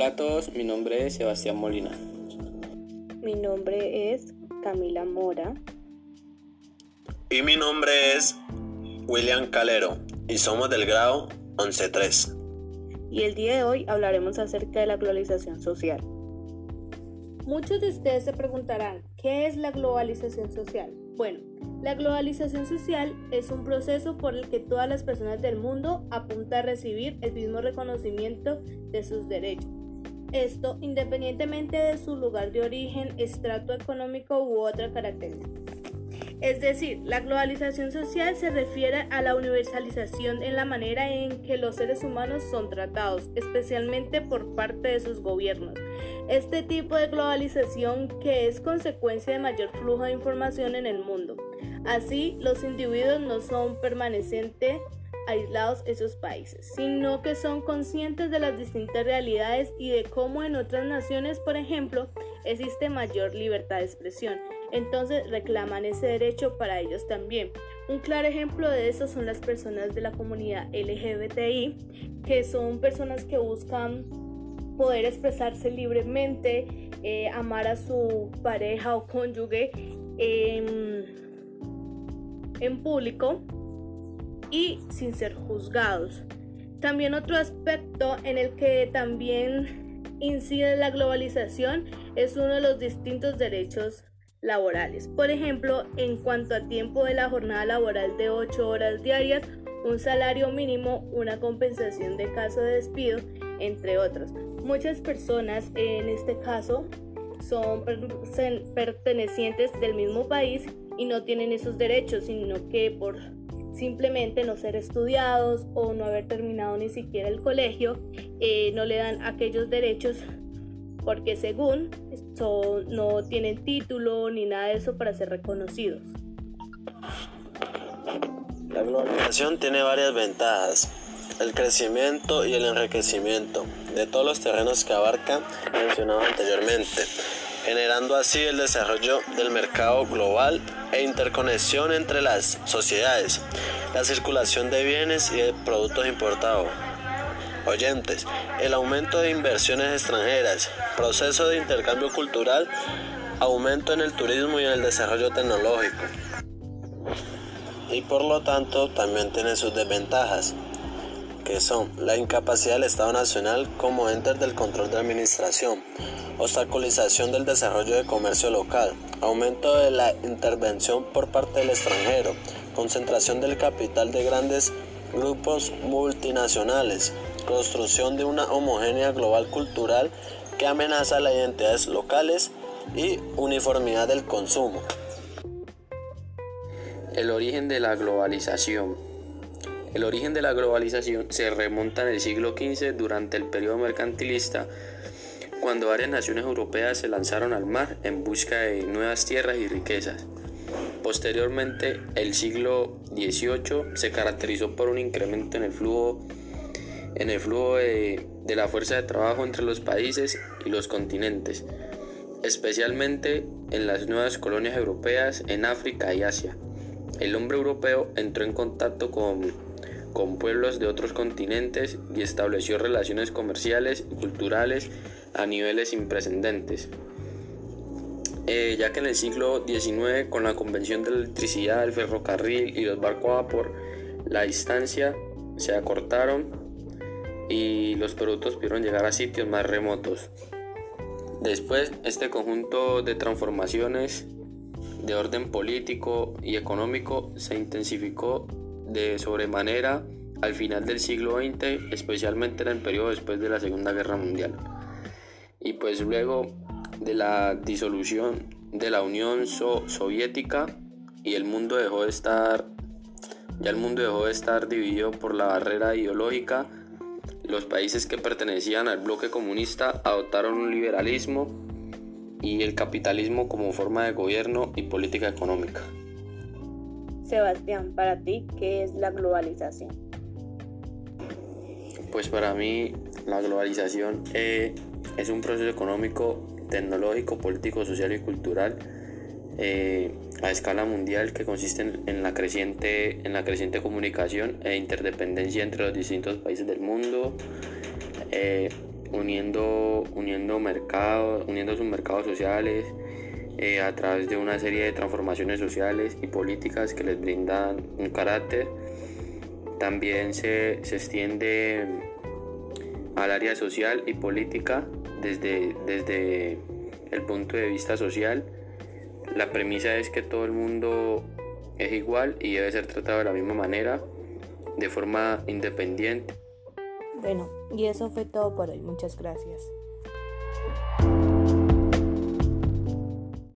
Hola a todos, mi nombre es Sebastián Molina. Mi nombre es Camila Mora. Y mi nombre es William Calero y somos del grado 11.3. Y el día de hoy hablaremos acerca de la globalización social. Muchos de ustedes se preguntarán, ¿qué es la globalización social? Bueno, la globalización social es un proceso por el que todas las personas del mundo apuntan a recibir el mismo reconocimiento de sus derechos. Esto independientemente de su lugar de origen, estrato económico u otra característica. Es decir, la globalización social se refiere a la universalización en la manera en que los seres humanos son tratados, especialmente por parte de sus gobiernos. Este tipo de globalización que es consecuencia de mayor flujo de información en el mundo. Así, los individuos no son permanentemente aislados esos países, sino que son conscientes de las distintas realidades y de cómo en otras naciones, por ejemplo, existe mayor libertad de expresión entonces reclaman ese derecho para ellos también. Un claro ejemplo de eso son las personas de la comunidad LGBTI, que son personas que buscan poder expresarse libremente, eh, amar a su pareja o cónyuge en, en público y sin ser juzgados. También otro aspecto en el que también incide la globalización es uno de los distintos derechos laborales. Por ejemplo, en cuanto a tiempo de la jornada laboral de 8 horas diarias, un salario mínimo, una compensación de caso de despido, entre otros. Muchas personas en este caso son pertenecientes del mismo país y no tienen esos derechos, sino que por simplemente no ser estudiados o no haber terminado ni siquiera el colegio, eh, no le dan aquellos derechos porque según no tienen título ni nada de eso para ser reconocidos. La globalización tiene varias ventajas. El crecimiento y el enriquecimiento de todos los terrenos que abarca mencionado anteriormente, generando así el desarrollo del mercado global e interconexión entre las sociedades, la circulación de bienes y de productos importados oyentes, el aumento de inversiones extranjeras, proceso de intercambio cultural, aumento en el turismo y en el desarrollo tecnológico. Y por lo tanto también tiene sus desventajas, que son la incapacidad del Estado Nacional como ente del control de administración, obstaculización del desarrollo de comercio local, aumento de la intervención por parte del extranjero, concentración del capital de grandes grupos multinacionales, construcción de una homogénea global cultural que amenaza las identidades locales y uniformidad del consumo. El origen de la globalización. El origen de la globalización se remonta en el siglo XV durante el periodo mercantilista, cuando varias naciones europeas se lanzaron al mar en busca de nuevas tierras y riquezas. Posteriormente, el siglo XVIII se caracterizó por un incremento en el flujo en el flujo de, la fuerza de trabajo entre los países y los continentes, especialmente en las nuevas colonias europeas en África y Asia. El hombre europeo entró en contacto con, con pueblos de otros continentes y estableció relaciones comerciales y culturales a niveles sin precedentes. Eh, ya que en el siglo XIX, con la convención de la electricidad, el ferrocarril y los barcos a vapor, la distancia se acortaron y los productos pudieron llegar a sitios más remotos. Después, este conjunto de transformaciones de orden político y económico se intensificó de sobremanera al final del siglo XX, especialmente en el periodo después de la Segunda Guerra Mundial. Y pues luego de la disolución de la Unión Soviética y el mundo dejó de estar ya el mundo dejó de estar dividido por la barrera ideológica los países que pertenecían al bloque comunista adoptaron un liberalismo y el capitalismo como forma de gobierno y política económica. Sebastián, para ti, ¿qué es la globalización? Pues para mí la globalización eh, es un proceso económico, tecnológico, político, social y cultural eh, a escala mundial que consiste en, la creciente, en la creciente comunicación e interdependencia entre los distintos países del mundo, eh, uniendo, uniendo mercados, uniendo sus mercados sociales eh, a través de una serie de transformaciones sociales y políticas que les brindan un carácter. También se, se extiende al área social y política desde, desde el punto de vista social. La premisa es que todo el mundo es igual y debe ser tratado de la misma manera, de forma independiente. Bueno, y eso fue todo por hoy. Muchas gracias.